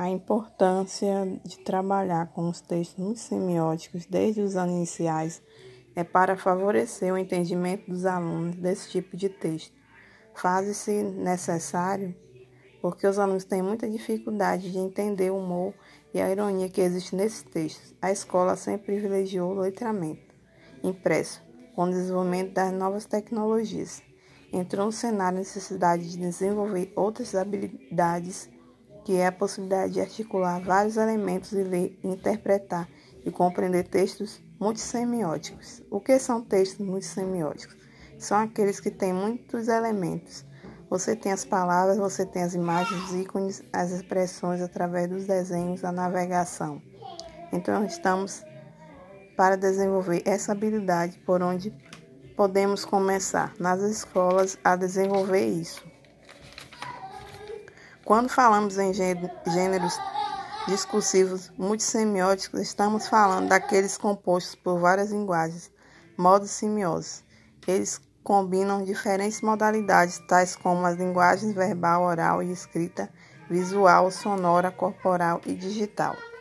A importância de trabalhar com os textos semióticos desde os anos iniciais é para favorecer o entendimento dos alunos desse tipo de texto. Faz-se necessário porque os alunos têm muita dificuldade de entender o humor e a ironia que existe nesses textos. A escola sempre privilegiou o letramento impresso, com o desenvolvimento das novas tecnologias. Entrou no cenário a necessidade de desenvolver outras habilidades que é a possibilidade de articular vários elementos e ler, interpretar e compreender textos multissemióticos. O que são textos multissemióticos? São aqueles que têm muitos elementos. Você tem as palavras, você tem as imagens, os ícones, as expressões através dos desenhos, a navegação. Então, estamos para desenvolver essa habilidade por onde podemos começar nas escolas a desenvolver isso. Quando falamos em gêneros discursivos multissemióticos, estamos falando daqueles compostos por várias linguagens, modos semióticos. Eles combinam diferentes modalidades, tais como as linguagens verbal, oral e escrita, visual, sonora, corporal e digital.